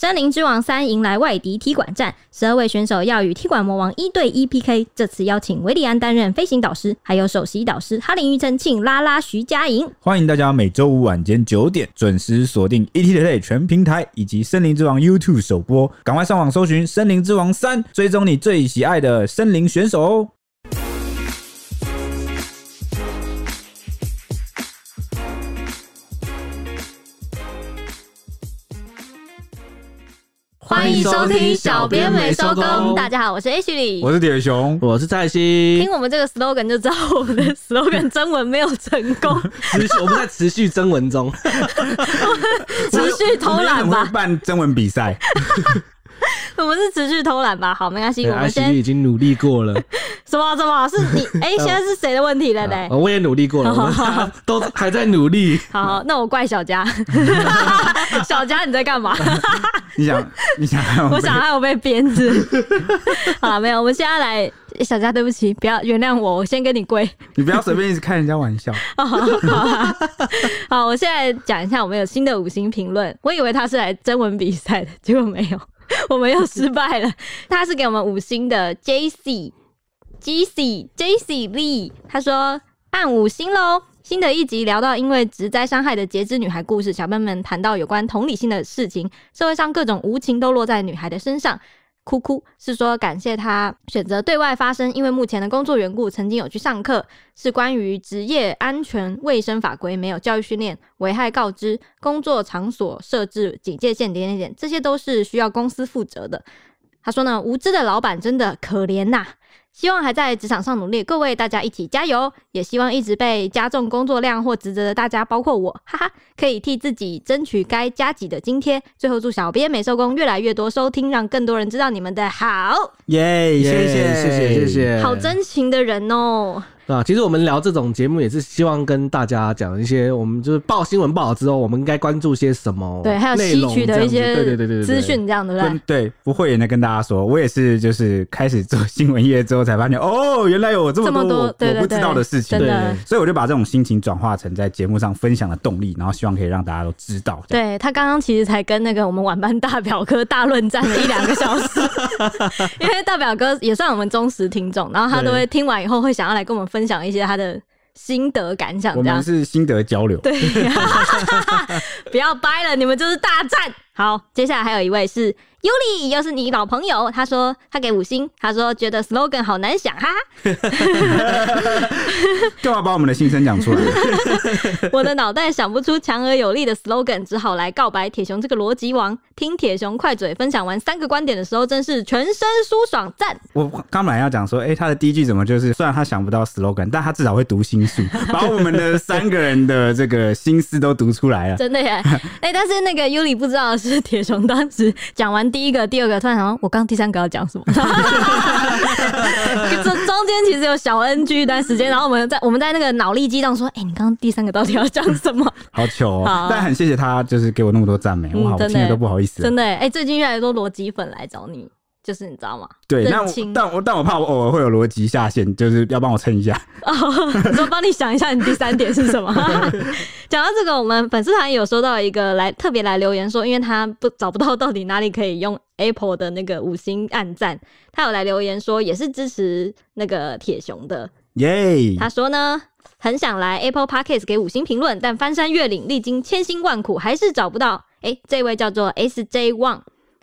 森林之王三迎来外敌踢馆战，十二位选手要与踢馆魔王一对一 PK。这次邀请韦礼安担任飞行导师，还有首席导师哈林、庾澄庆、拉拉、徐佳莹。欢迎大家每周五晚间九点准时锁定 ETT 全平台以及森林之王 YouTube 首播，赶快上网搜寻森林之王三，追踪你最喜爱的森林选手哦。欢迎收听小编没收工。大家好，我是 H 李，我是铁熊，我是蔡西。听我们这个 slogan 就知道我们的 slogan 征文没有成功，持续我们在持续征文中，持续偷懒吧。办征文比赛。我们是持续偷懒吧？好，没关系。我们先已经努力过了。什么什么？是你？哎、欸，现在是谁的问题了呢？我也努力过了，我们都还在努力。好，好，那我怪小佳。小佳，你在干嘛？你想？你想？我想害我被鞭子。好，没有。我们现在来，小佳，对不起，不要原谅我，我先跟你跪。你不要随便一直开人家玩笑。好，好，好，我现在讲一下，我们有新的五星评论。我以为他是来征文比赛的，结果没有。我们又失败了。他是给我们五星的 J C J C J C Lee，他说按五星喽。新的一集聊到因为职灾伤害的截肢女孩故事，小朋友们谈到有关同理心的事情，社会上各种无情都落在女孩的身上。哭哭是说感谢他选择对外发声，因为目前的工作缘故，曾经有去上课，是关于职业安全卫生法规没有教育训练，危害告知，工作场所设置警戒线点点点，这些都是需要公司负责的。他说呢，无知的老板真的可怜呐。希望还在职场上努力，各位大家一起加油！也希望一直被加重工作量或职责的大家，包括我，哈哈，可以替自己争取该加级的津贴。最后祝小编美寿工越来越多收听，让更多人知道你们的好。耶、yeah，谢谢谢谢谢谢，好真情的人哦。啊，其实我们聊这种节目也是希望跟大家讲一些，我们就是报新闻报好之后，我们应该关注些什么？对，还有吸取的一些对对对对资讯，这样对不对？对，不会也能跟大家说，我也是就是开始做新闻业之后才发现，哦，原来有这么多我，这么多对对对我不知道的事情，对，对，对，所以我就把这种心情转化成在节目上分享的动力，然后希望可以让大家都知道。对，他刚刚其实才跟那个我们晚班大表哥大论战了一两个小时，因为大表哥也算我们忠实听众，然后他都会听完以后会想要来跟我们分享一些他的。心得感想，我们是心得交流。对，不要掰了，你们就是大战。好，接下来还有一位是。尤里又是你老朋友，他说他给五星，他说觉得 slogan 好难想哈哈，干嘛把我们的心声讲出来？我的脑袋想不出强而有力的 slogan，只好来告白铁雄这个逻辑王。听铁雄快嘴分享完三个观点的时候，真是全身舒爽赞。我刚本来要讲说，哎、欸，他的第一句怎么就是，虽然他想不到 slogan，但他至少会读心术，把我们的三个人的这个心思都读出来了。真的耶！哎、欸，但是那个尤里不知道的是铁雄当时讲完。第一个、第二个，突然想，我刚第三个要讲什么？这 中间其实有小 NG 一段时间，然后我们在我们在那个脑力激荡，说：“哎、欸，你刚刚第三个到底要讲什么？”好糗哦！但很谢谢他，就是给我那么多赞美，我好听的都不好意思。真的，哎、欸，最近越来越多逻辑粉来找你。就是你知道吗？对，那我但我但我怕我偶尔会有逻辑下线，就是要帮我撑一下。哦，我说帮你想一下，你第三点是什么？讲到这个，我们粉丝团有收到一个来特别来留言说，因为他不找不到到底哪里可以用 Apple 的那个五星暗赞，他有来留言说也是支持那个铁熊的耶。他说呢，很想来 Apple Podcast 给五星评论，但翻山越岭，历经千辛万苦，还是找不到。哎、欸，这位叫做 SJ One。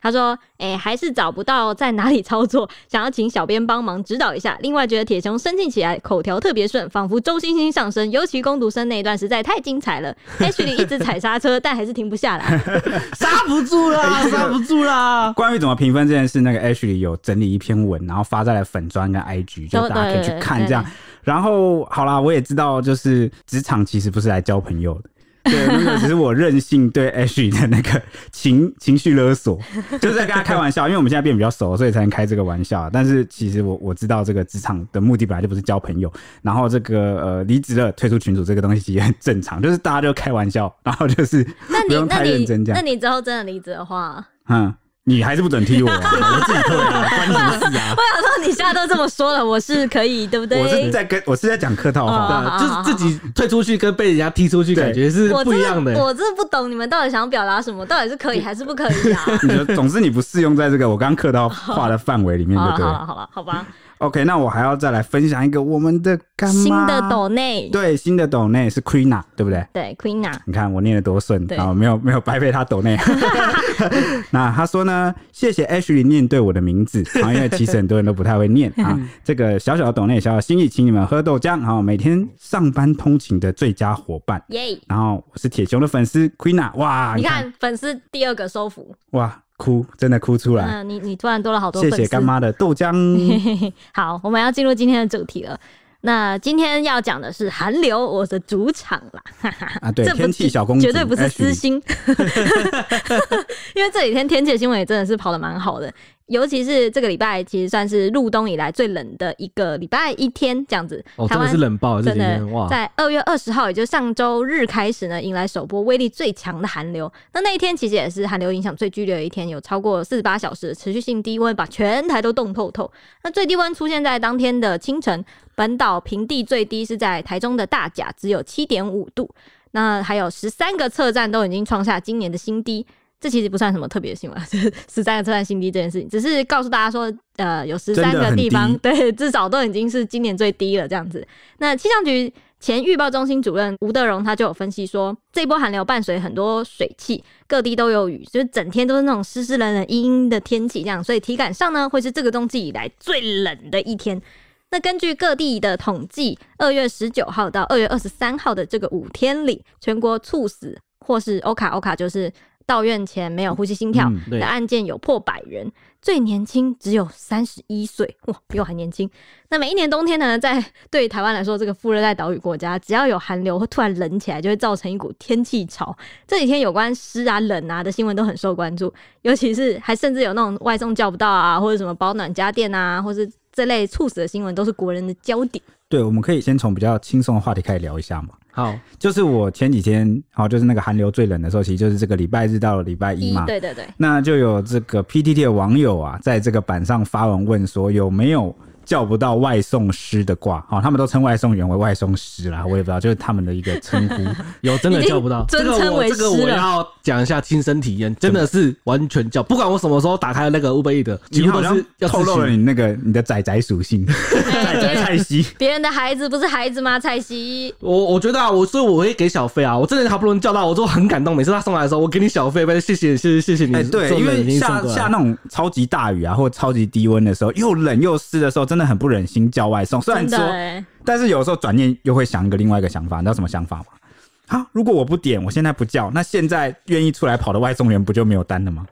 他说：“哎、欸，还是找不到在哪里操作，想要请小编帮忙指导一下。另外，觉得铁雄生气起来口条特别顺，仿佛周星星上身。尤其攻读生那一段实在太精彩了。Ashley 一直踩刹车，但还是停不下来，刹不住啦，刹不住啦。关于怎么评分这件事，那个 Ashley 有整理一篇文，然后发在了粉砖跟 IG，就大家可以去看这样。然后好啦，我也知道，就是职场其实不是来交朋友的。”对，那个只是我任性对 Ashley 的那个情情绪勒索，就是在跟他开玩笑，因为我们现在变比较熟，所以才能开这个玩笑。但是其实我我知道这个职场的目的本来就不是交朋友，然后这个呃离职了退出群组这个东西也很正常，就是大家就开玩笑，然后就是不用太认真这样。那你那你之后真的离职的话，嗯。你还是不准踢我啊！我自己退啊，关你什么事啊？我想说，你现在都这么说了，我是可以，对不对？我是在跟我是在讲客套话，就是自己退出去跟被人家踢出去，感觉是不一样的。我真的不懂你们到底想表达什么，到底是可以 还是不可以啊？总之你不适用在这个我刚客套话的范围里面，对不对？好了好了，好吧。OK，那我还要再来分享一个我们的干妈新的斗内，对，新的斗内是 Queena，对不对？对，Queena，你看我念得多顺，然后没有没有白被他斗内。那他说呢，谢谢 Ashley 念对我的名字，啊，因为其实很多人都不太会念啊。这个小小的斗内，小小心意，请你们喝豆浆，好，每天上班通勤的最佳伙伴。耶，然后我是铁熊的粉丝 Queena，哇，你看粉丝第二个收服，哇。哭，真的哭出来。嗯，你你突然多了好多。谢谢干妈的豆浆。好，我们要进入今天的主题了。那今天要讲的是寒流，我的主场啦。啊，对，天气小公主绝对不是私心。因为这几天天气的新闻也真的是跑的蛮好的。尤其是这个礼拜，其实算是入冬以来最冷的一个礼拜一天，这样子。哦，真的是冷爆，真的哇！在二月二十号，也就是上周日开始呢，迎来首波威力最强的寒流。那那一天其实也是寒流影响最剧烈的一天，有超过四十八小时的持续性低温，把全台都冻透透。那最低温出现在当天的清晨，本岛平地最低是在台中的大甲，只有七点五度。那还有十三个测站都已经创下今年的新低。这其实不算什么特别的新闻，就是十三个测站新低这件事情，只是告诉大家说，呃，有十三个地方，对，至少都已经是今年最低了这样子。那气象局前预报中心主任吴德荣他就有分析说，这一波寒流伴随很多水汽，各地都有雨，就是整天都是那种湿湿冷冷、阴阴的天气，这样，所以体感上呢，会是这个冬季以来最冷的一天。那根据各地的统计，二月十九号到二月二十三号的这个五天里，全国猝死或是欧卡欧卡就是。到院前没有呼吸心跳的案件有破百人，嗯、最年轻只有三十一岁，哇，比我还年轻。那每一年冬天呢，在对台湾来说，这个副热带岛屿国家，只要有寒流会突然冷起来，就会造成一股天气潮。这几天有关湿啊、冷啊的新闻都很受关注，尤其是还甚至有那种外送叫不到啊，或者什么保暖家电啊，或是这类猝死的新闻，都是国人的焦点。对，我们可以先从比较轻松的话题开始聊一下嘛。好，就是我前几天，好，就是那个寒流最冷的时候，其实就是这个礼拜日到了礼拜一嘛。对对对。那就有这个 PTT 的网友啊，在这个板上发文问说，有没有叫不到外送师的挂，好，他们都称外送员为外送师啦，我也不知道，就是他们的一个称呼。有真的叫不到，尊称为师了。这个我要讲一下亲身体验，真的是完全叫，不管我什么时候打开那个 Uber Eats，你好像透露了你那个你的仔仔属性。仔仔蔡西，别人的孩子不是孩子吗？蔡西，我我觉得啊，我所以我会给小费啊，我真的好不容易叫到，我都很感动。每次他送来的时候，我给你小费，谢谢谢谢谢谢你。哎，对，因为下下那种超级大雨啊，或者超级低温的时候，又冷又湿的时候，真的很不忍心。叫外送，虽然说，但是有时候转念又会想一个另外一个想法，你知道什么想法吗？好，如果我不点，我现在不叫，那现在愿意出来跑的外送员不就没有单了吗？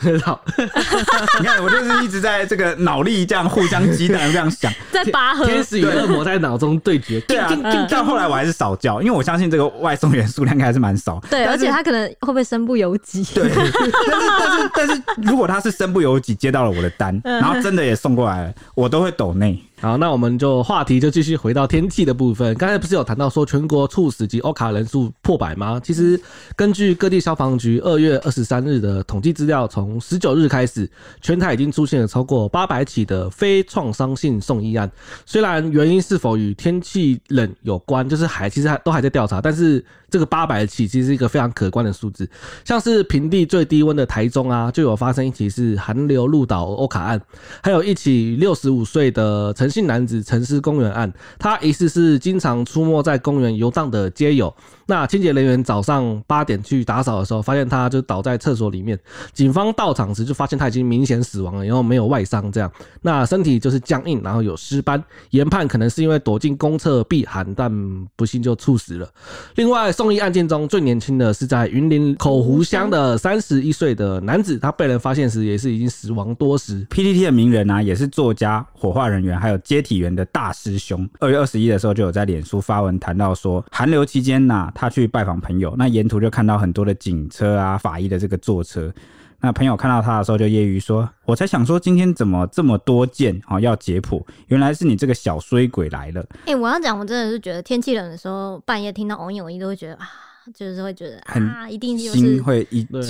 好，你看我就是一直在这个脑力这样互相激荡，这样想，在拔河，天使与恶魔在脑中对决。对啊，但后来我还是少叫，因为我相信这个外送员数量应该还是蛮少。对，而且他可能会不会身不由己？对，但是但是但是，如果他是身不由己接到了我的单，然后真的也送过来了，我都会抖内。好，那我们就话题就继续回到天气的部分。刚才不是有谈到说全国猝死及欧卡人数破百吗？其实根据各地消防局二月二十三日的统计资料，从十九日开始，全台已经出现了超过八百起的非创伤性送医案。虽然原因是否与天气冷有关，就是还其实还都还在调查，但是。这个八百起其实是一个非常可观的数字，像是平地最低温的台中啊，就有发生一起是寒流入岛欧卡案，还有一起六十五岁的陈姓男子沉尸公园案，他疑似是经常出没在公园游荡的街友。那清洁人员早上八点去打扫的时候，发现他就倒在厕所里面。警方到场时就发现他已经明显死亡了，然后没有外伤，这样，那身体就是僵硬，然后有尸斑，研判可能是因为躲进公厕避寒，但不幸就猝死了。另外，送医案件中最年轻的是在云林口湖乡的三十一岁的男子，他被人发现时也是已经死亡多时。PTT 的名人啊，也是作家、火化人员还有接体员的大师兄。二月二十一的时候就有在脸书发文谈到说，寒流期间呐、啊。他去拜访朋友，那沿途就看到很多的警车啊、法医的这个坐车。那朋友看到他的时候，就揶揄说：“我才想说，今天怎么这么多件啊要解剖？原来是你这个小衰鬼来了。”哎、欸，我要讲，我真的是觉得天气冷的时候，半夜听到“嗡一嗡一”都会觉得啊。就是会觉得很啊，一定就是心会一揪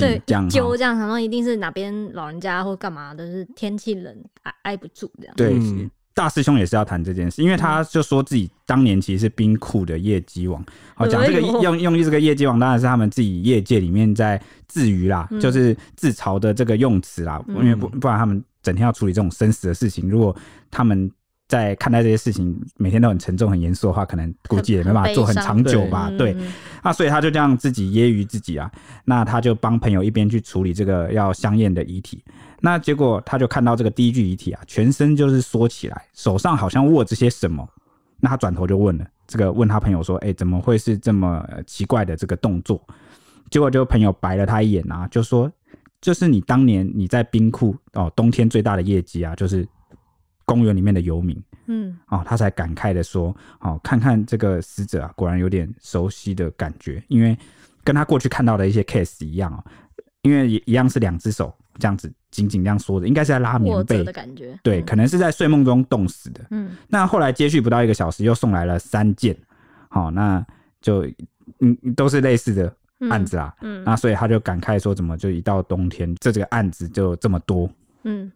这样，然后一定是哪边老人家或干嘛的，就是天气冷挨挨不住这样。对，嗯大师兄也是要谈这件事，因为他就说自己当年其实是冰库的业绩王。好，讲这个用用这个业绩王，当然是他们自己业界里面在自娱啦，嗯就是自嘲的这个用词啦。嗯因为不不然他们整天要处理这种生死的事情，如果他们在看待这些事情每天都很沉重、很严肃的话，可能估计也没办法做很长久吧。对，嗯嗯那所以他就这样自己揶揄自己啊，那他就帮朋友一边去处理这个要相验的遗体。那结果他就看到这个第一具遗体啊，全身就是缩起来，手上好像握着些什么。那他转头就问了，这个问他朋友说：“哎、欸，怎么会是这么奇怪的这个动作？”结果就朋友白了他一眼啊，就说：“就是你当年你在冰库哦，冬天最大的业绩啊，就是公园里面的游民。”嗯，哦，他才感慨的说：“哦，看看这个死者啊，果然有点熟悉的感觉，因为跟他过去看到的一些 case 一样哦，因为一样是两只手这样子紧紧这样缩着，应该是在拉棉被的感觉，对，嗯可能是在睡梦中冻死的。嗯，那后来接续不到一个小时，又送来了三件，好、那就嗯都是类似的案子啦。嗯那所以他就感慨说，怎么就一到冬天，这这个案子就这么多？嗯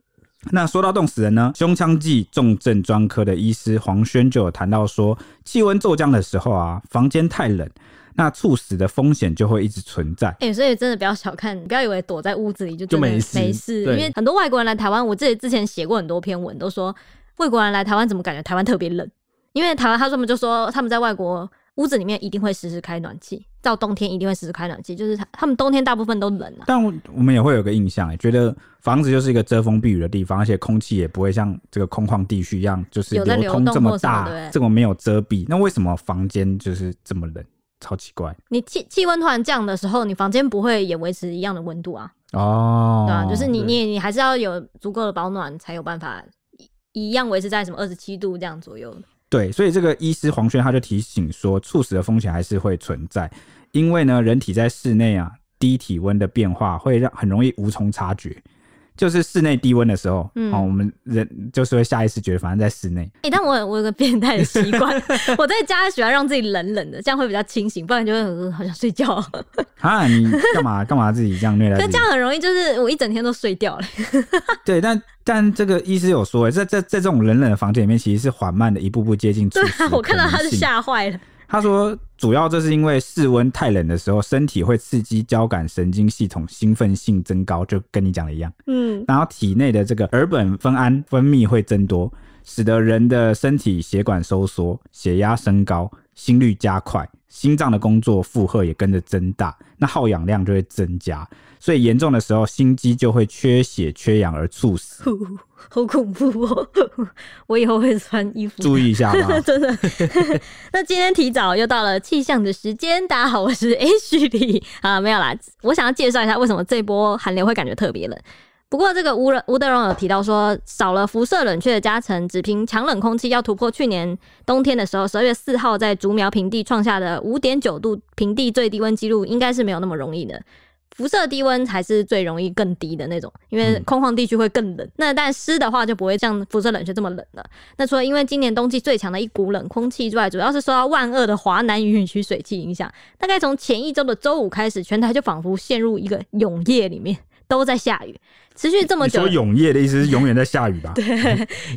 那说到冻死人呢，胸腔暨重症专科的医师黄轩就有谈到说，气温骤降的时候啊，房间太冷，那猝死的风险就会一直存在。哎、所以真的不要小看，不要以为躲在屋子里就就没事没事，因为很多外国人来台湾，我自己之前写过很多篇文，都说外国人来台湾怎么感觉台湾特别冷？因为台湾他们就说他们在外国屋子里面一定会时时开暖气，到冬天一定会时时开暖气，就是他他们冬天大部分都冷啊。但我我们也会有个印象，哎，觉得房子就是一个遮风避雨的地方，而且空气也不会像这个空旷地区一样，就是流通这么大这么没有遮蔽。那为什么房间就是这么冷？超奇怪你气气温突然降的时候，你房间不会也维持一样的温度啊？哦。对啊，就是你你你还是要有足够的保暖，才有办法一一样维持在什么二十七度这样左右。对，所以这个医师黄轩他就提醒说，猝死的风险还是会存在，因为呢，人体在室内啊，低体温的变化会让很容易无从察觉。就是室内低温的时候，嗯哦，我们人就是会下意识觉得，反正在室内。哎、但我我有个变态的习惯，我在家喜欢让自己冷冷的，这样会比较清醒，不然就会很好想睡觉。啊，你干嘛干嘛自己这样虐待自己 但这？样很容易就是我一整天都睡掉了。对，但但这个医师有说，在在在这种冷冷的房间里面，其实是缓慢的一步步接近猝对啊，我看到他是吓坏了。他说，主要这是因为室温太冷的时候，身体会刺激交感神经系统兴奋性增高，就跟你讲的一样。嗯，然后体内的这个尔本酚胺分泌会增多，使得人的身体血管收缩，血压升高，心率加快，心脏的工作负荷也跟着增大，那耗氧量就会增加，所以严重的时候心肌就会缺血缺氧而猝死。好恐怖哦！我以后会穿衣服。注意一下吧。真的。那今天提早又到了气象的时间，大家好，我是 H 里啊，没有啦，我想要介绍一下为什么这波寒流会感觉特别冷。不过这个吴吴德荣有提到说，少了辐射冷却的加成，只凭强冷空气要突破去年冬天的时候，十二月四号在竹苗平地创下的五点九度平地最低温纪录，应该是没有那么容易的。辐射低温才是最容易更低的那种，因为空旷地区会更冷。那但湿的话就不会像辐射冷却这么冷了。那除了因为今年冬季最强的一股冷空气之外，主要是受到万恶的华南云雨区水汽影响。大概从前一周的周五开始，全台就仿佛陷入一个永夜里面，都在下雨，持续这么久。永夜的意思是永远在下雨吧？对，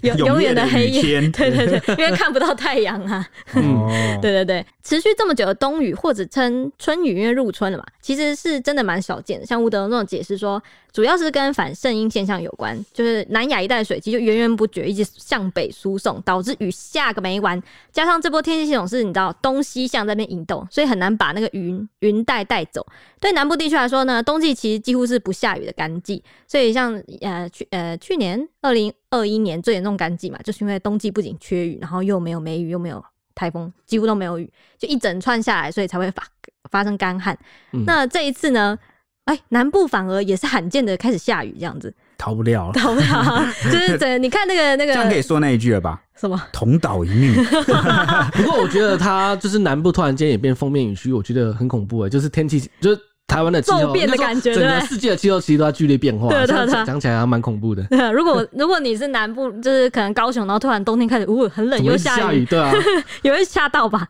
永永远的的黑夜，天对对对，因为看不到太阳啊。哦，对对对，持续这么久的冬雨或者称春雨，因为入春了嘛，其实是真的蛮少见的。像吴德荣那种解释说，主要是跟反圣婴现象有关，就是南亚一带的水汽就源源不绝一直向北输送，导致雨下个没完。加上这波天气系统是你知道东西向在那边引动，所以很难把那个云云带带走。对南部地区来说呢，冬季其实几乎是不下雨的干季，所以像呃去呃去年二零二一年最严重干季嘛，就是因为冬季不仅缺雨，然后又没有梅雨，又没有台风，几乎都没有雨，就一整串下来，所以才会发发生干旱。嗯那这一次呢，哎，南部反而也是罕见的开始下雨，这样子，逃不了了。懂不了？就是 整你看那个那个这样可以说那一句了吧？什么，同岛一命。不过我觉得它就是南部突然间也变封面雨区，我觉得很恐怖哎，就是天气就是台湾的气候骤变的感觉整个世界的气候其实都在剧烈变化，对对对。讲讲起来还蛮恐怖的。如果如果你是南部，就是可能高雄，然后突然冬天开始，呜、很冷又下雨，对啊，也会吓到吧？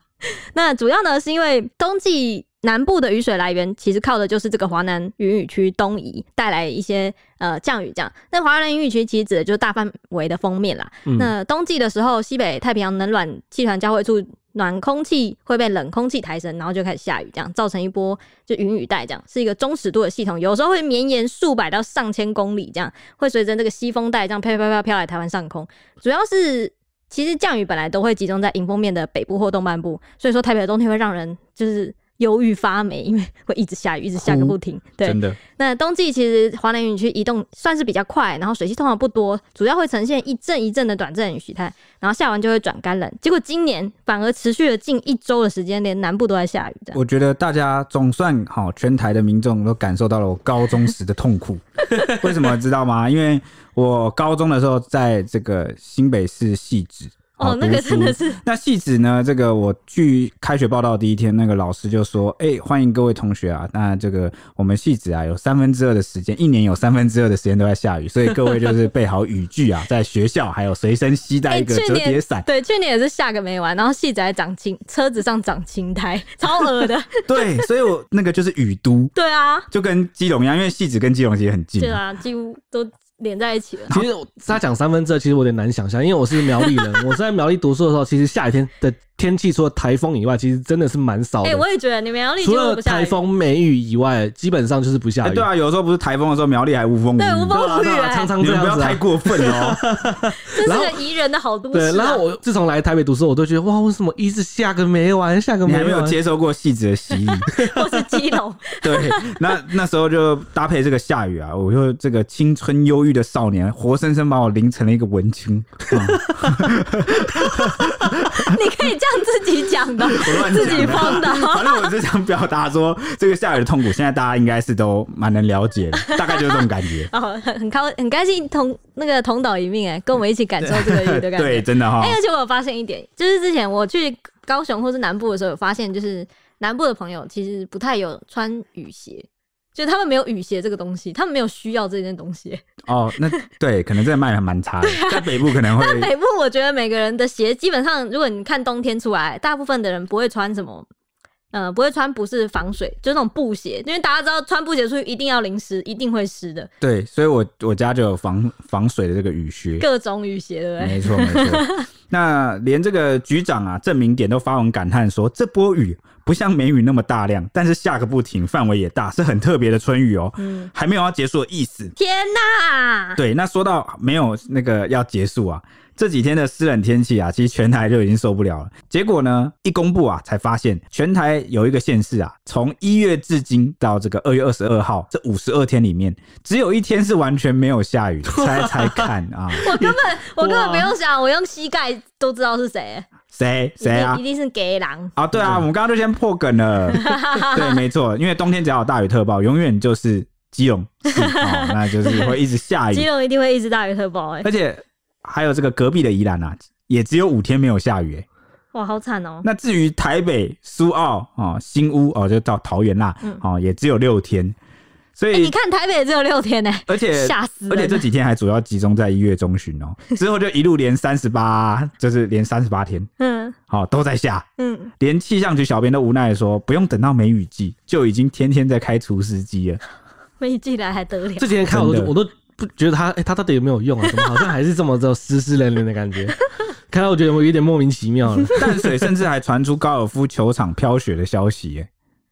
那主要呢是因为冬季南部的雨水来源其实靠的就是这个华南云雨区东移带来一些呃降雨，这样。那华南云雨区其实指的就是大范围的封面啦。嗯、那冬季的时候，西北太平洋冷暖气团交汇处，暖空气会被冷空气抬升，然后就开始下雨，这样造成一波就云雨带，这样是一个中尺度的系统，有时候会绵延数百到上千公里，这样会随着这个西风带这样飘飘飘飘来台湾上空，主要是。其实降雨本来都会集中在迎风面的北部或东半部，所以说台北的冬天会让人就是忧郁发霉，因为会一直下雨，一直下个不停。对，真的。那冬季其实华南云区移动算是比较快，然后水汽通常不多，主要会呈现一阵一阵的短阵雨形态，然后下完就会转干冷。结果今年反而持续了近一周的时间，连南部都在下雨。我觉得大家总算好，全台的民众都感受到了我高中时的 痛苦。为什么知道吗？因为我高中的时候在这个新北市汐止。哦，那个真的是。那戏子呢？这个我去开学报道第一天，那个老师就说：“哎、欸，欢迎各位同学啊！那这个我们戏子啊，有三分之二的时间，一年有三分之二的时间都在下雨，所以各位就是备好雨具啊，在学校还有随身携带一个折叠伞。对，去年也是下个没完，然后戏子还长青，车子上长青苔，超恶的。对，所以我那个就是雨都。对啊，就跟基隆一样，因为戏子跟基隆其实很近。对啊，几乎都。连在一起了。其实他讲三分之二，其实我有点难想象，因为我是苗栗人，我在苗栗读书的时候，其实下雨天的。天气除了台风以外，其实真的是蛮少的。哎、欸，我也觉得你们苗栗除了台风、梅雨以外，基本上就是不下雨。欸、对啊，有时候不是台风的时候，苗栗还无风无雨。对，无风无雨、欸，常常这样子、啊。不要太过分哦。这是个宜人的好都市、啊。对，然后我自从来台北读书，我都觉得哇，为什么一直下个没完，下个没完？你还没有接受过细致的洗礼，或是基隆。对，那那时候就搭配这个下雨啊，我就这个青春忧郁的少年，活生生把我淋成了一个文青。嗯、你可以这样自己讲。的自己放的，反正我是想表达说，这个下雨的痛苦，现在大家应该是都蛮能了解的，大概就是这种感觉。哦，很高很开心同那个同岛一命哎，跟我们一起感受这个雨的感觉。对，真的哈。哎、欸，而且我有发现一点，就是之前我去高雄或是南部的时候，有发现就是南部的朋友其实不太有穿雨鞋。就他们没有雨鞋这个东西，他们没有需要这件东西。哦，那对，可能这个卖还蛮差的。啊、在北部可能会。在北部，我觉得每个人的鞋基本上，如果你看冬天出来，大部分的人不会穿什么，呃，不会穿不是防水，就是那种布鞋，因为大家知道穿布鞋出去一定要淋湿，一定会湿的。对，所以我我家就有防防水的这个雨靴，各种雨鞋，对不对？没错，没错。那连这个局长啊，郑明典都发文感叹说，这波雨。不像梅雨那么大量，但是下个不停，范围也大，是很特别的春雨哦、喔。嗯，还没有要结束的意思。天哪！对，那说到没有那个要结束啊，这几天的湿冷天气啊，其实全台就已经受不了了。结果呢，一公布啊，才发现全台有一个县市啊，从一月至今到这个二月二十二号这五十二天里面，只有一天是完全没有下雨。猜猜看啊！我根本我根本不用想，我用膝盖都知道是谁。谁谁啊？一定是给狼啊！对啊，我们刚刚就先破梗了。对，没错，因为冬天只要有大雨特报，永远就是基隆，哦，那就是会一直下雨。基隆一定会一直大雨特报哎，而且还有这个隔壁的宜兰啊，也只有五天没有下雨哎。哇，好惨哦！那至于台北、苏澳啊、新屋哦，就到桃园啦，哦，也只有六天。所以、欸、你看台北也只有六天呢，而且吓死，而且这几天还主要集中在一月中旬哦，之后就一路连三十八，就是连三十八天，嗯，好都在下，嗯，连气象局小编都无奈的说，不用等到梅雨季，就已经天天在开除湿机了。梅雨季来还得了？这几天看我都我都不觉得它，哎、欸，它到底有没有用啊？怎么好像还是这么这湿湿冷冷的感觉？看到我觉得我有点莫名其妙了。淡水甚至还传出高尔夫球场飘雪的消息，哎，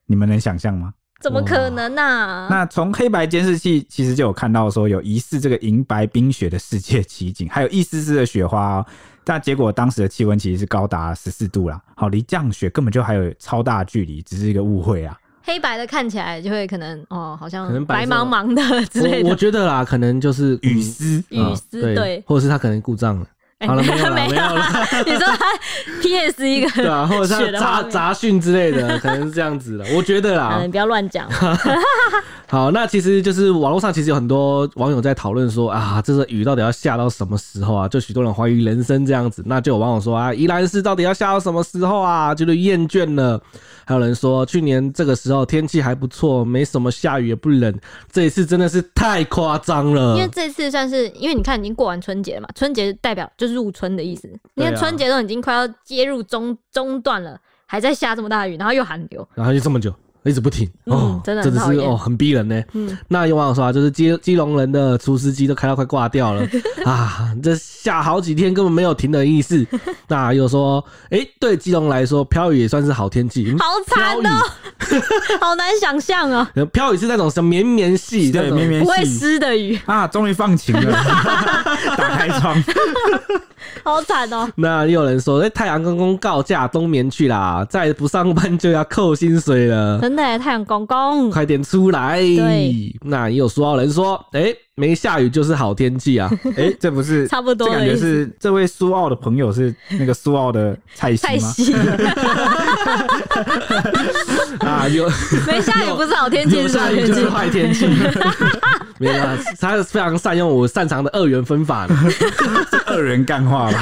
你们能想象吗？怎么可能呢、啊？那从黑白监视器其实就有看到说有疑似这个银白冰雪的世界奇景，还有一丝丝的雪花、哦。但结果当时的气温其实是高达十四度啦，好，离降雪根本就还有超大距离，只是一个误会啊。黑白的看起来就会可能哦，好像白茫茫的之类的。我，我觉得啦，可能就是雨丝，雨丝对，对，或者是它可能故障了。好了，没有了，没有了。你说他 PS 一个对啊，或者是杂杂讯之类的，可能是这样子的。我觉得啦，你不要乱讲。好，那其实就是网络上其实有很多网友在讨论说啊，这个雨到底要下到什么时候啊？就许多人怀疑人生这样子。那就有网友说啊，宜兰市到底要下到什么时候啊？觉得厌倦了。还有人说去年这个时候天气还不错，没什么下雨也不冷。这一次真的是太夸张了。因为这次算是，因为你看已经过完春节了嘛，春节代表就是入春的意思。因为春节都已经快要接入中中段了，还在下这么大雨，然后又寒流，然后就这么久。一直不停，嗯哦，真的是哦，很逼人呢。嗯，那有网友说啊，就是基基隆人的除湿机都开到快挂掉了 啊，这下好几天根本没有停的意思。那又说，哎、欸，对基隆来说，飘雨也算是好天气。好惨哦、喔，好难想象哦、喔。飘雨是那种什么绵绵细，对，绵绵细，不会湿的雨啊，终于放晴了，打开窗，好惨哦、喔。那又有人说，哎、欸，太阳公公告假冬眠去啦，再不上班就要扣薪水了。真的，太阳公公，快点出来！对，那也有说到人说，哎、欸，没下雨就是好天气啊！哎、欸，这不是差不多，这感觉是这位苏澳的朋友是那个苏澳的蔡西吗？蔡西 啊，有 没下雨不是好天气，有下雨就是坏天气。没有啊，他是非常善用我擅长的二元分法的，是二元干话吧。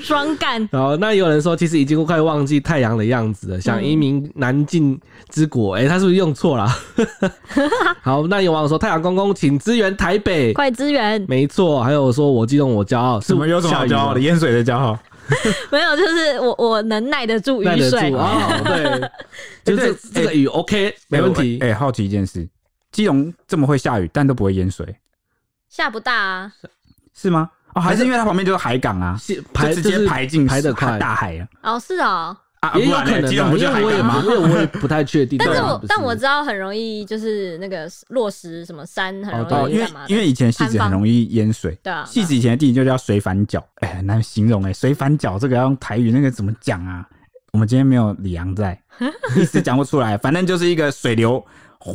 双干。然后那有人说，其实已经快忘记太阳的样子了，想移民南境之国。哎、嗯欸，他是不是用错了？好，那有网友说，太阳公公请支援台北，快支援。没错，还有说我激动，我骄傲，什么有什么骄傲的？淹水的骄傲？没有，就是我我能耐得住雨水。哦，对，就是这个雨 OK，、欸、没问题。哎、欸，好奇一件事，基隆这么会下雨，但都不会淹水，下不大啊？是吗？哦，还是因为它旁边就是海港啊，排直接排进排的快大海啊。哦，是哦，啊，也有可能，因为我也因为我也不太确定。但是我但我知道很容易就是那个落石什么山很容易因为因为以前戏子很容易淹水。对啊，戏子以前的地名就叫水反角，哎，很难形容哎，水反角这个要用台语那个怎么讲啊？我们今天没有李阳在，一时讲不出来。反正就是一个水流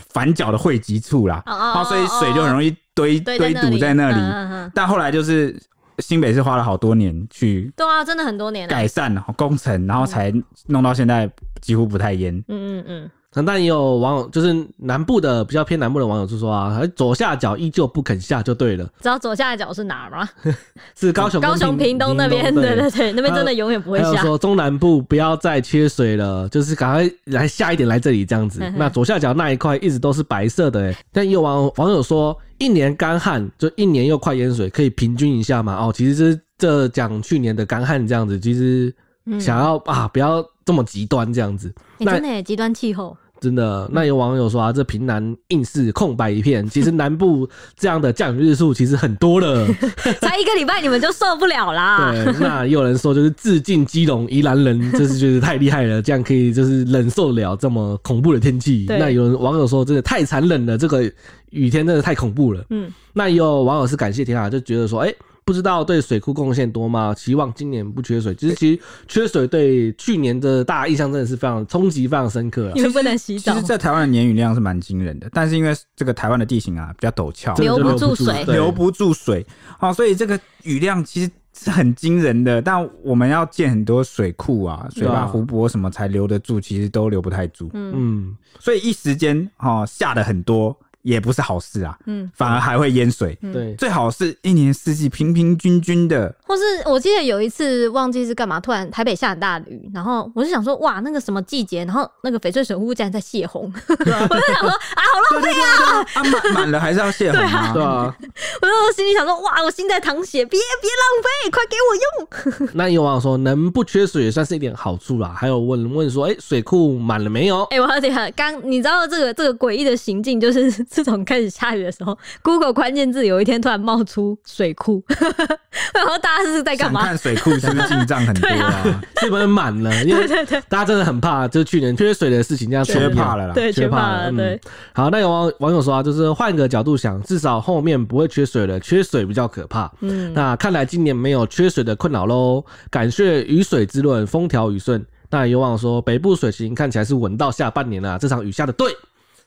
反角的汇集处啦，然后所以水就很容易堆堆堵在那里。但后来就是。新北是花了好多年去，对啊，真的很多年改善工程，然后才弄到现在几乎不太淹。嗯嗯嗯。但也有网友，就是南部的比较偏南部的网友就说啊，左下角依旧不肯下就对了。知道左下角是哪吗？是高雄、高雄、屏东那边。对对对，那边真的永远不会下。说中南部不要再缺水了，就是赶快来下一点来这里这样子。那左下角那一块一直都是白色的，哎，但也有网网友说，一年干旱就一年又快淹水，可以平均一下嘛？哦，其实这这讲去年的干旱这样子，其实想要啊，不要这么极端这样子。那真的极端气候。真的，那有网友说啊，这平南硬是空白一片。其实南部这样的降雨日数其实很多了，才一个礼拜你们就受不了啦。对，那也有人说就是致敬基隆宜兰人，就是觉得太厉害了，这样可以就是忍受了这么恐怖的天气。那有人网友说真的太残忍了，这个雨天真的太恐怖了。嗯，那也有网友是感谢天啊，就觉得说，哎、欸。不知道对水库贡献多吗？希望今年不缺水。其实，其实缺水对去年的大家印象真的是非常冲击，非常深刻。因为不能洗澡。其实，在台湾的年雨量是蛮惊人的，但是因为这个台湾的地形啊比较陡峭，留不住水，留不住水，哦，所以这个雨量其实是很惊人的。但我们要建很多水库啊、水坝、湖泊什么才留得住，其实都留不太住。嗯，所以一时间哈下的很多。也不是好事啊，嗯，反而还会淹水。对，最好是一年四季平平均均的。或是我记得有一次忘记是干嘛，突然台北下很大雨，然后我就想说，哇，那个什么季节，然后那个翡翠水库竟然在泄洪，我就想说啊，好浪费啊！啊，满满了还是要泄洪啊？对啊，我就心里想说，哇，我心在淌血，别别浪费，快给我用。那有网友说，能不缺水也算是一点好处啦。还有问问说，哎、欸，水库满了没有？哎、欸，我好奇，刚你知道这个这个诡异的行径就是。自从开始下雨的时候，Google 关键字有一天突然冒出水库，然后大家是在干嘛？看水库是不是进账很多啊？是不是满了？因为大家真的很怕，就是去年缺水的事情这样缺怕了啦，对，缺怕了。对，好，那有网网友说啊，就是换个角度想，至少后面不会缺水了，缺水比较可怕。嗯，那看来今年没有缺水的困扰喽。感谢雨水滋润，风调雨顺。那有网友说，北部水情看起来是稳到下半年了，这场雨下的对。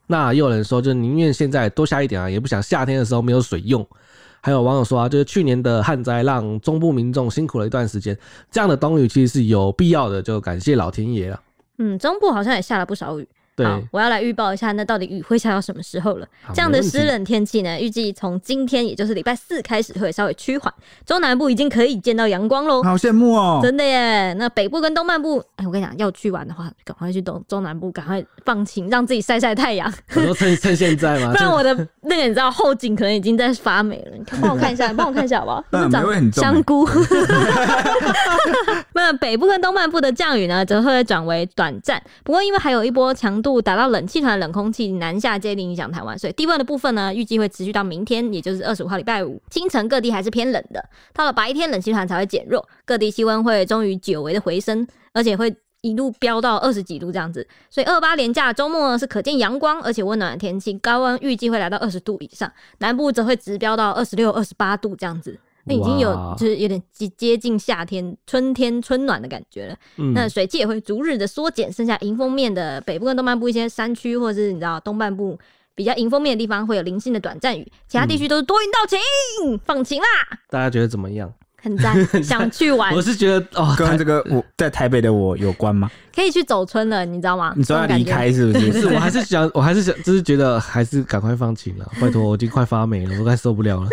那也有人说，就宁愿现在多下一点啊，也不想夏天的时候没有水用。还有网友说啊，就是去年的旱灾让中部民众辛苦了一段时间，这样的冬雨其实是有必要的，就感谢老天爷了。嗯，中部好像也下了不少雨。对，我要来预报一下，那到底雨会下到什么时候了？这样的湿冷天气呢，预计从今天，也就是礼拜四开始会稍微趋缓，中南部已经可以见到阳光喽。好羡慕哦！真的耶。那北部跟东半部，哎，我跟你讲，要去玩的话，赶快去东中南部，赶快放晴，让自己晒晒太阳。我说趁趁现在嘛，不然我的那个你知道后颈可能已经在发霉了。你看，帮我看一下，帮我看一下好不好？嗯，长很。香菇。那北部跟东半部的降雨呢，则会转为短暂，不过因为还有一波强度度达到冷气团冷空气南下接连影响台湾，所以低温的部分呢，预计会持续到明天，也就是二十五号礼拜五清晨，各地还是偏冷的。到了白天，冷气团才会减弱，各地气温会终于久违的回升，而且会一路飙到二十几度这样子。所以二八连假周末呢，是可见阳光而且温暖的天气，高温预计会来到二十度以上，南部则会直飙到二十六、二十八度这样子。那已经有就是有点接接近夏天、春天春暖的感觉了。嗯、那水汽也会逐日的缩减，剩下迎风面的北部跟东半部一些山区，或者是你知道东半部比较迎风面的地方会有零星的短暂雨，其他地区都是多云到晴，嗯、放晴啦。大家觉得怎么样？很赞，想去玩。我是觉得哦，跟这个我 在台北的我有关吗？可以去走春了，你知道吗？你说要离开是不是？是，我还是想，我还是想，就是觉得还是赶快放晴了。拜托，我已经快发霉了，我快受不了了。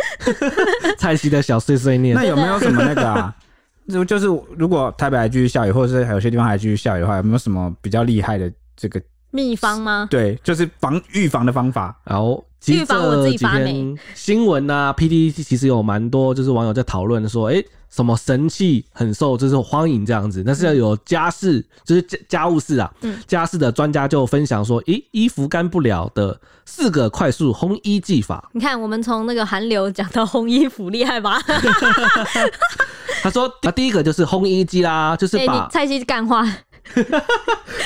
蔡西的小碎碎念，那有没有什么那个啊？就就是如果台北还继续下雨，或者是还有些地方还继续下雨的话，有没有什么比较厉害的这个秘方吗？对，就是防预防的方法。然后。预防我自己发霉。新闻啊，PTT 其实有蛮多，就是网友在讨论说，哎、欸，什么神器很受就是欢迎这样子，但是要有家事，就是家家务事啊，嗯、家事的专家就分享说，诶、欸，衣服干不了的四个快速烘衣技法。你看，我们从那个韩流讲到烘衣服，厉害吧？他说，那第一个就是烘衣机啦，就是把、欸、蔡西干话。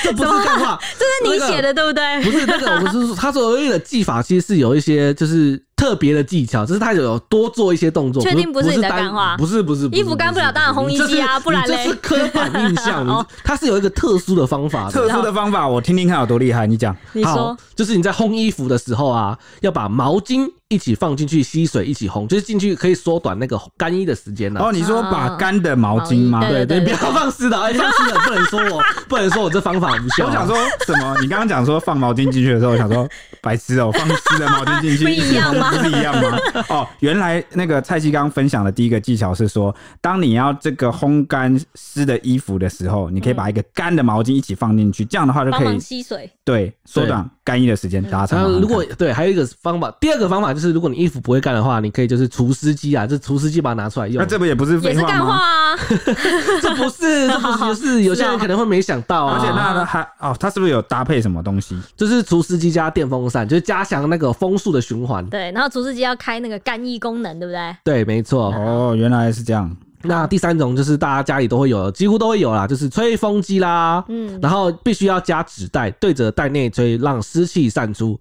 这不是干话，这是你写的，对不对？不是那个，我是说，他所谓的技法其实是有一些，就是。特别的技巧，就是他有多做一些动作。确定不是你的干话？不是不是，衣服干不了当然烘衣机啊，不然嘞？这是刻板印象。他是有一个特殊的方法，特殊的方法，我听听看有多厉害。你讲，你说，就是你在烘衣服的时候啊，要把毛巾一起放进去吸水一起烘，就是进去可以缩短那个干衣的时间呢。哦，你说把干的毛巾吗？对对，不要放湿的，哎，放湿的不能说我，不能说我这方法无效。我想说什么？你刚刚讲说放毛巾进去的时候，我想说白痴哦，放湿的毛巾进去一起烘不是一样吗？哦，原来那个蔡西刚分享的第一个技巧是说，当你要这个烘干湿的衣服的时候，你可以把一个干的毛巾一起放进去，这样的话就可以吸水，对，缩短干衣的时间，达成。如果对，还有一个方法，第二个方法就是，如果你衣服不会干的话，你可以就是除湿机啊，这除湿机把它拿出来用。那这不也不是废话吗？啊、这不是，这不是，是有些人可能会没想到啊。而且那还哦，它是不是有搭配什么东西？就是除湿机加电风扇，就是加强那个风速的循环。对，然后除湿机要开那个干衣功能，对不对？对，没错。哦，原来是这样。那第三种就是大家家里都会有，几乎都会有啦，就是吹风机啦。嗯，然后必须要加纸袋，对着袋内吹，让湿气散出。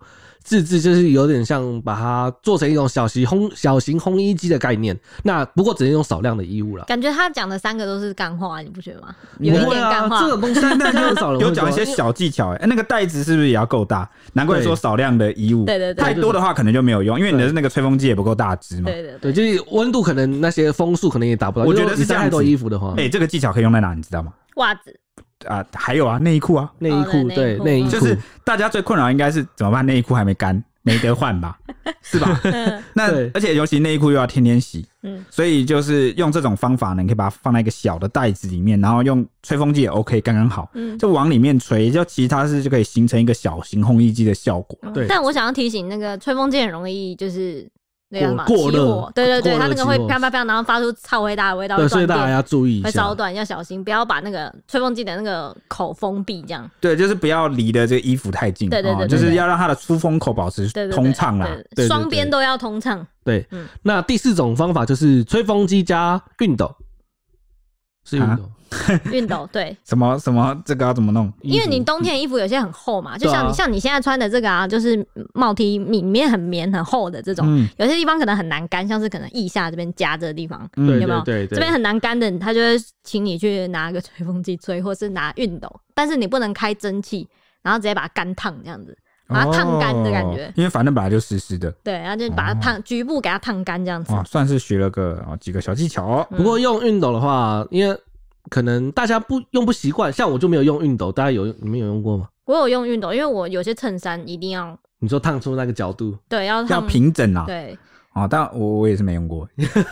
自制就是有点像把它做成一种小型烘小型烘衣机的概念，那不过只能用少量的衣物了。感觉他讲的三个都是干话，你不觉得吗？有一点干话。啊、这种东西但是很少人有讲一些小技巧。哎，那个袋子是不是也要够大？难怪说少量的衣物。对对对。太多的话可能就没有用，因为你的那个吹风机也不够大只嘛。对对对，就是温度可能那些风速可能也达不到。我觉得是这样。太多衣服的话，哎，这个技巧可以用在哪？你知道吗？袜子。啊，还有啊，内衣裤啊，内衣裤对内衣裤，就是大家最困扰应该是怎么办？内衣裤还没干。没得换吧，是吧？那而且尤其内衣裤又要天天洗，嗯，所以就是用这种方法呢，你可以把它放在一个小的袋子里面，然后用吹风机也 OK，刚刚好，嗯，就往里面吹，就其他是就可以形成一个小型烘衣机的效果。对，但我想要提醒那个吹风机很容易就是。那个嘛，过热，对对对，它那个会啪啪啪，然后发出超伟大的味道，对，所以大家要注意，会烧断，要小心，不要把那个吹风机的那个口封闭，这样。对，就是不要离的这个衣服太近，对对对，就是要让它的出风口保持通畅啦，双边都要通畅。对，那第四种方法就是吹风机加熨斗，是熨斗。熨斗对，什么什么这个要怎么弄？因为你冬天衣服有些很厚嘛，就像你、啊、像你现在穿的这个啊，就是帽 T 里面很棉很厚的这种，嗯、有些地方可能很难干，像是可能腋下这边夹着的地方，嗯、有没有？对，对，对，这边很难干的，他就会请你去拿个吹风机吹，或是拿熨斗，但是你不能开蒸汽，然后直接把它干烫这样子，把它烫干的感觉、哦。因为反正本来就湿湿的，对，然后就把它烫、哦、局部给它烫干这样子。算是学了个啊几个小技巧、哦。不过用熨斗的话，因为可能大家不用不习惯，像我就没有用熨斗，大家有你们有用过吗？我有用熨斗，因为我有些衬衫一定要你说烫出那个角度，对，要要平整啊。对，哦，但我我也是没用过。哦，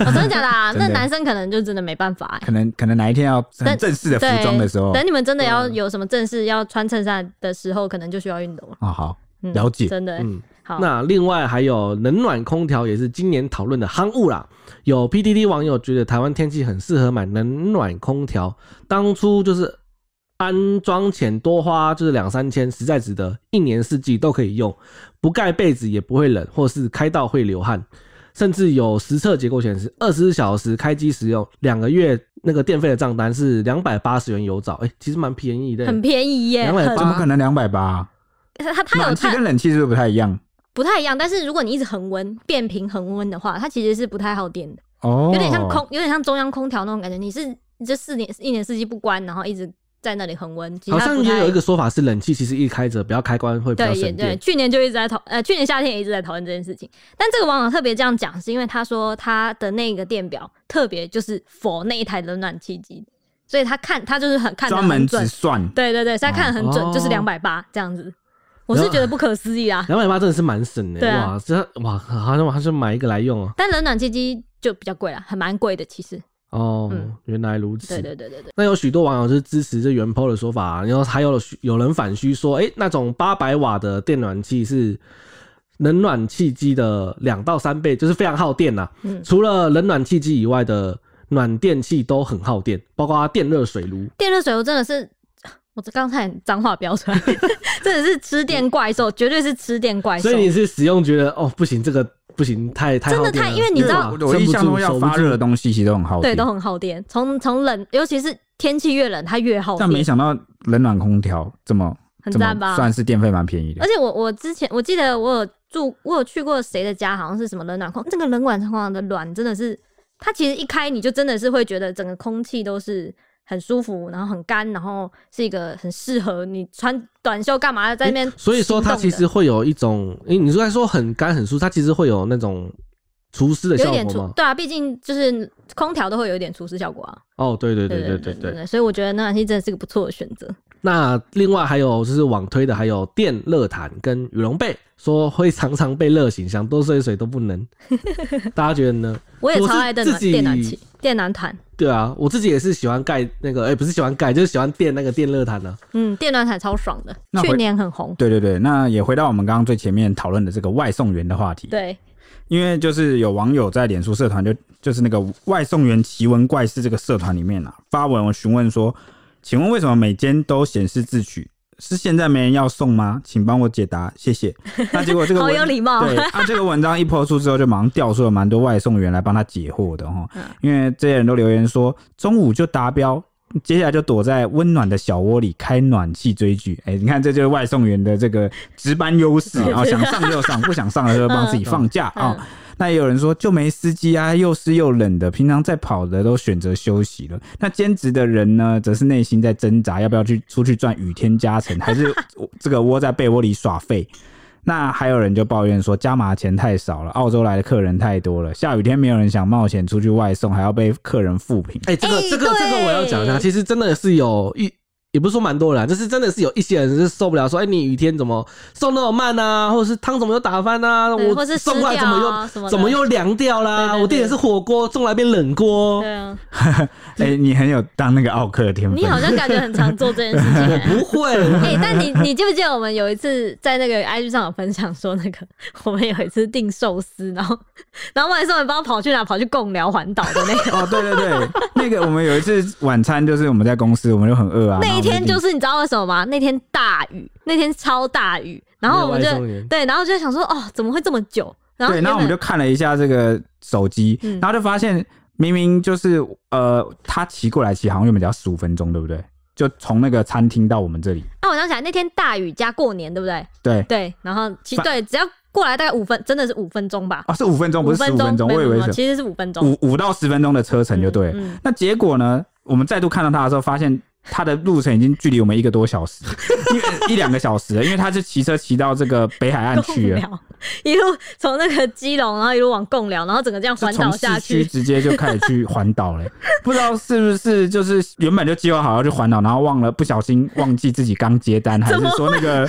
真的假的啊？那男生可能就真的没办法。可能可能哪一天要很正式的服装的时候，等你们真的要有什么正式要穿衬衫的时候，可能就需要熨斗了。啊，好，了解，真的，嗯。好那另外还有冷暖空调也是今年讨论的夯物啦。有 PDD 网友觉得台湾天气很适合买冷暖空调，当初就是安装前多花就是两三千，实在值得，一年四季都可以用，不盖被子也不会冷，或是开到会流汗。甚至有实测结果显示，二十四小时开机使用，两个月那个电费的账单是两百八十元油找，哎、欸，其实蛮便宜的，很便宜耶，两百八，怎么可能两百八？它它有暖气跟冷气是不是不太一样？不太一样，但是如果你一直恒温变频恒温的话，它其实是不太耗电的，哦，有点像空，有点像中央空调那种感觉，你是你这四年一年四季不关，然后一直。在那里恒温，好像也有一个说法是冷气其实一开着不要开关会比较省电。对，对，去年就一直在讨，呃，去年夏天也一直在讨论这件事情。但这个网友特别这样讲，是因为他说他的那个电表特别就是 for 那一台冷暖气机，所以他看他就是很看专门只算，对对对，所以他看得很准，哦、就是两百八这样子。我是觉得不可思议啊，两百八真的是蛮省的，啊、哇，这哇好像还是买一个来用啊。但冷暖气机就比较贵了，还蛮贵的其实。哦，原来如此。对对对对对。那有许多网友是支持这原 PO 的说法，然后还有有人反虚说，哎，那种八百瓦的电暖器是冷暖气机的两到三倍，就是非常耗电呐。嗯。除了冷暖气机以外的暖电器都很耗电，包括电热水炉。电热水炉真的是，我这刚才脏话飙出来，真的是吃电怪兽，绝对是吃电怪兽。所以你是使用觉得哦不行这个。不行，太太真的太，因为你知道，我印象中要发热的东西其实都很耗电，对，都很耗电。从从冷，尤其是天气越冷，它越耗电。但没想到冷暖空调这么很赞吧？算是电费蛮便宜的。而且我我之前我记得我有住，我有去过谁的家，好像是什么冷暖空，这个冷暖空调的暖真的是，它其实一开你就真的是会觉得整个空气都是。很舒服，然后很干，然后是一个很适合你穿短袖干嘛在那边。所以说它其实会有一种，诶、欸，你说说很干很舒服，它其实会有那种除湿的效果吗？对啊，毕竟就是空调都会有一点除湿效果啊。哦，对对对对对对，所以我觉得暖气真的是个不错的选择。那另外还有就是网推的，还有电热毯跟羽绒被，说会常常被热醒，想多睡一睡都不能。大家觉得呢？我也超爱的电暖气、电暖毯。对啊，我自己也是喜欢盖那个，哎、欸，不是喜欢盖，就是喜欢电那个电热毯呢。嗯，电暖毯超爽的，去年很红。对对对，那也回到我们刚刚最前面讨论的这个外送员的话题。对，因为就是有网友在脸书社团，就就是那个外送员奇闻怪事这个社团里面啊，发文询问说，请问为什么每间都显示自取？是现在没人要送吗？请帮我解答，谢谢。那结果这个好有礼貌。对，啊，这个文章一抛出之后，就马上调出了蛮多外送员来帮他解惑的哈。因为这些人都留言说，中午就达标，接下来就躲在温暖的小窝里开暖气追剧。哎、欸，你看这就是外送员的这个值班优势 啊，想上就上，不想上了就帮自己放假啊。那也有人说，就没司机啊，又湿又冷的，平常在跑的都选择休息了。那兼职的人呢，则是内心在挣扎，要不要去出去赚雨天加成，还是这个窝在被窝里耍废？那还有人就抱怨说，加码钱太少了，澳洲来的客人太多了，下雨天没有人想冒险出去外送，还要被客人负评。哎、欸，这个这个这个我要讲一下，其实真的是有一。也不是说蛮多人，就是真的是有一些人是受不了，说哎、欸，你雨天怎么送那么慢啊？或者是汤怎么又打翻啊？我送过来怎么又怎么又凉掉啦？我店里是火锅，送来变冷锅。对啊，哎、欸，你很有当那个奥克的天赋。你好像感觉很常做这件事情、欸。不会，哎、欸，但你你记不记得我们有一次在那个 IG 上有分享说，那个 我们有一次订寿司，然后然后外送员帮我跑去哪？跑去贡寮环岛的那个。哦，对对对，那个我们有一次晚餐就是我们在公司，我们就很饿啊。那天就是你知道为什么吗？那天大雨，那天超大雨，然后我们就对，然后就想说哦，怎么会这么久？然后对，然后我们就看了一下这个手机，嗯、然后就发现明明就是呃，他骑过来骑好像原本只要十五分钟，对不对？就从那个餐厅到我们这里。啊，我想起来那天大雨加过年，对不对？对对，然后其对，只要过来大概五分，真的是五分钟吧？啊，是五分钟，不是十五分钟，我以为是，其实是五分钟，五五到十分钟的车程就对。嗯嗯、那结果呢？我们再度看到他的时候，发现。他的路程已经距离我们一个多小时，一 一两个小时了，因为他是骑车骑到这个北海岸去了，一路从那个基隆，然后一路往贡寮，然后整个这样环岛下去，直接就开始去环岛了。不知道是不是就是原本就计划好要去环岛，然后忘了不小心忘记自己刚接单，还是说那个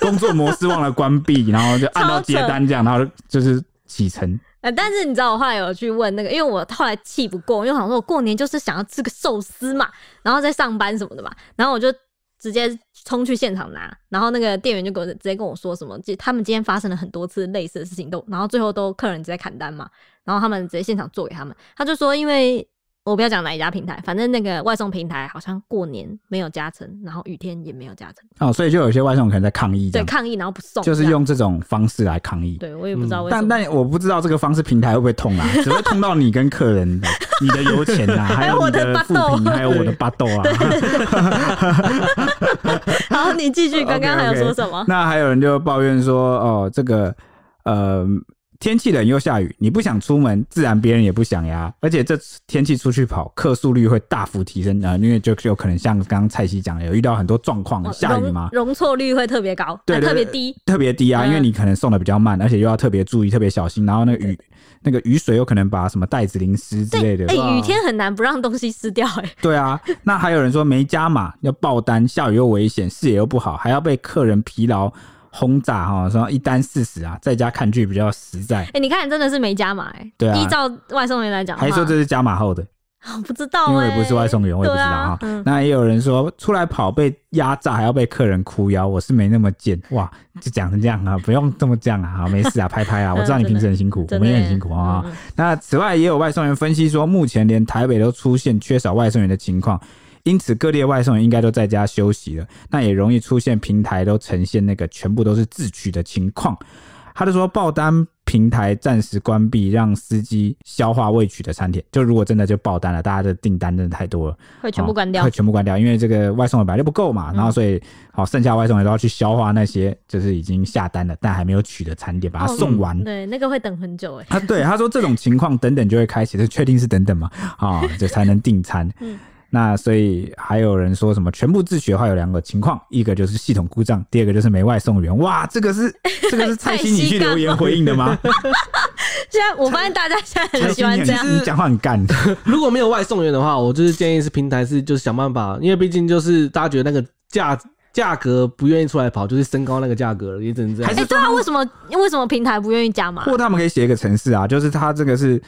工作模式忘了关闭，然后就按到接单这样，然后就是启程。哎，但是你知道，我后来有去问那个，因为我后来气不过，因为好像说我过年就是想要吃个寿司嘛，然后在上班什么的嘛，然后我就直接冲去现场拿，然后那个店员就给我直接跟我说什么，就他们今天发生了很多次类似的事情，都然后最后都客人直接砍单嘛，然后他们直接现场做给他们，他就说因为。我不要讲哪一家平台，反正那个外送平台好像过年没有加成，然后雨天也没有加成。哦，所以就有些外送可能在抗议，对，抗议然后不送，就是用这种方式来抗议。对，我也不知道为什么，嗯、但但我不知道这个方式平台会不会痛啊？只会痛到你跟客人的，你的油钱啊，还有你的负评，还有我的巴豆啊。好，你继续，刚刚还有说什么？okay, okay. 那还有人就抱怨说，哦，这个呃。天气冷又下雨，你不想出门，自然别人也不想呀。而且这天气出去跑，客诉率会大幅提升啊，因为就有可能像刚刚蔡西讲的，有遇到很多状况，下雨嘛，容错率会特别高，对，特别低，特别低啊，因为你可能送的比较慢，而且又要特别注意，特别小心，然后那个雨那个雨水有可能把什么袋子淋湿之类的。哎、欸，雨天很难不让东西湿掉、欸，哎。对啊，那还有人说没加码要爆单，下雨又危险，视野又不好，还要被客人疲劳。轰炸哈，说一单四十啊，在家看剧比较实在。哎、欸，你看，真的是没加码哎。对啊。依照外送员来讲，还说这是加码后的。我不知道、欸，因为我不是外送员，我也不知道哈、啊嗯。那也有人说出来跑被压榨，还要被客人哭腰，我是没那么贱。哇，就讲成这样啊，不用这么这样啊，好，没事啊，拍拍啊。我知道你平时很辛苦，我们也很辛苦啊、嗯。那此外，也有外送员分析说，目前连台北都出现缺少外送员的情况。因此，各地的外送员应该都在家休息了，那也容易出现平台都呈现那个全部都是自取的情况。他就说，爆单平台暂时关闭，让司机消化未取的餐点。就如果真的就爆单了，大家的订单真的太多了，会全部关掉，会全部关掉，因为这个外送员本来就不够嘛。然后，所以好，剩下外送员都要去消化那些就是已经下单了但还没有取的餐点，把它送完。哦、对，那个会等很久哎。啊，对，他说这种情况等等就会开启，这确定是等等嘛？啊，这才能订餐。嗯。那所以还有人说什么全部自学的话有两个情况，一个就是系统故障，第二个就是没外送员。哇，这个是这个是蔡 心你去留言回应的吗？现在我发现大家现在很喜欢这样，你讲话很干。如果没有外送员的话，我就是建议是平台是就是想办法，因为毕竟就是大家觉得那个价价格不愿意出来跑，就是升高那个价格了，也只能这样。哎、欸，对啊，为什么为什么平台不愿意加码？或者他们可以写一个程式啊，就是他这个是。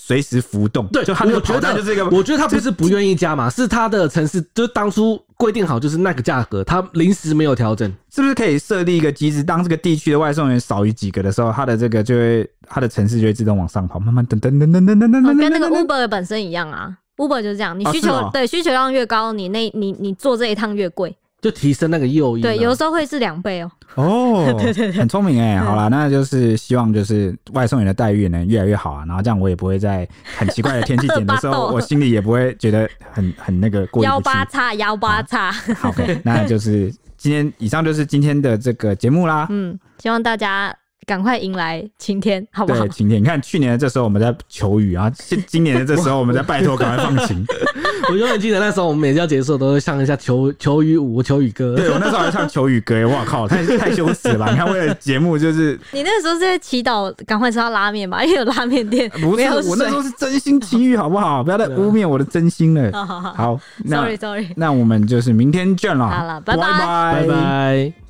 随时浮动，对，就他那个跑单就是一个，我觉得他不是不愿意加码，是他的城市就当初规定好就是那个价格，他临时没有调整，是不是可以设立一个机制，当这个地区的外送员少于几个的时候，他的这个就会，他的城市就会自动往上跑，慢慢等等等等等等等，跟那个 Uber 本身一样啊，Uber 就是这样，你需求、哦、对需求量越高，你那你你做这一趟越贵。就提升那个诱因，对，有时候会是两倍哦。哦，对对对，很聪明哎。好啦，那就是希望就是外送员的待遇能越来越好啊。然后这样我也不会在很奇怪的天气点的时候，我心里也不会觉得很很那个过意不去。幺八叉幺八叉。好，OK，那 就是今天以上就是今天的这个节目啦。嗯，希望大家。赶快迎来晴天，好不好？对，晴天。你看，去年的这时候我们在求雨啊，今今年的这时候我们在拜托赶快放晴。我永远记得那时候我们每次要结束都会唱一下求求雨舞、求雨歌。对，我那时候还唱求雨歌，哇靠，太太羞耻了。你看，为了节目就是 你那时候是在祈祷赶快吃到拉面吧？因为有拉面店。不是，我那时候是真心祈雨，好不好？不要再污蔑我的真心了。好好好，好，那 sorry sorry，那我们就是明天见了。好了，拜拜拜拜。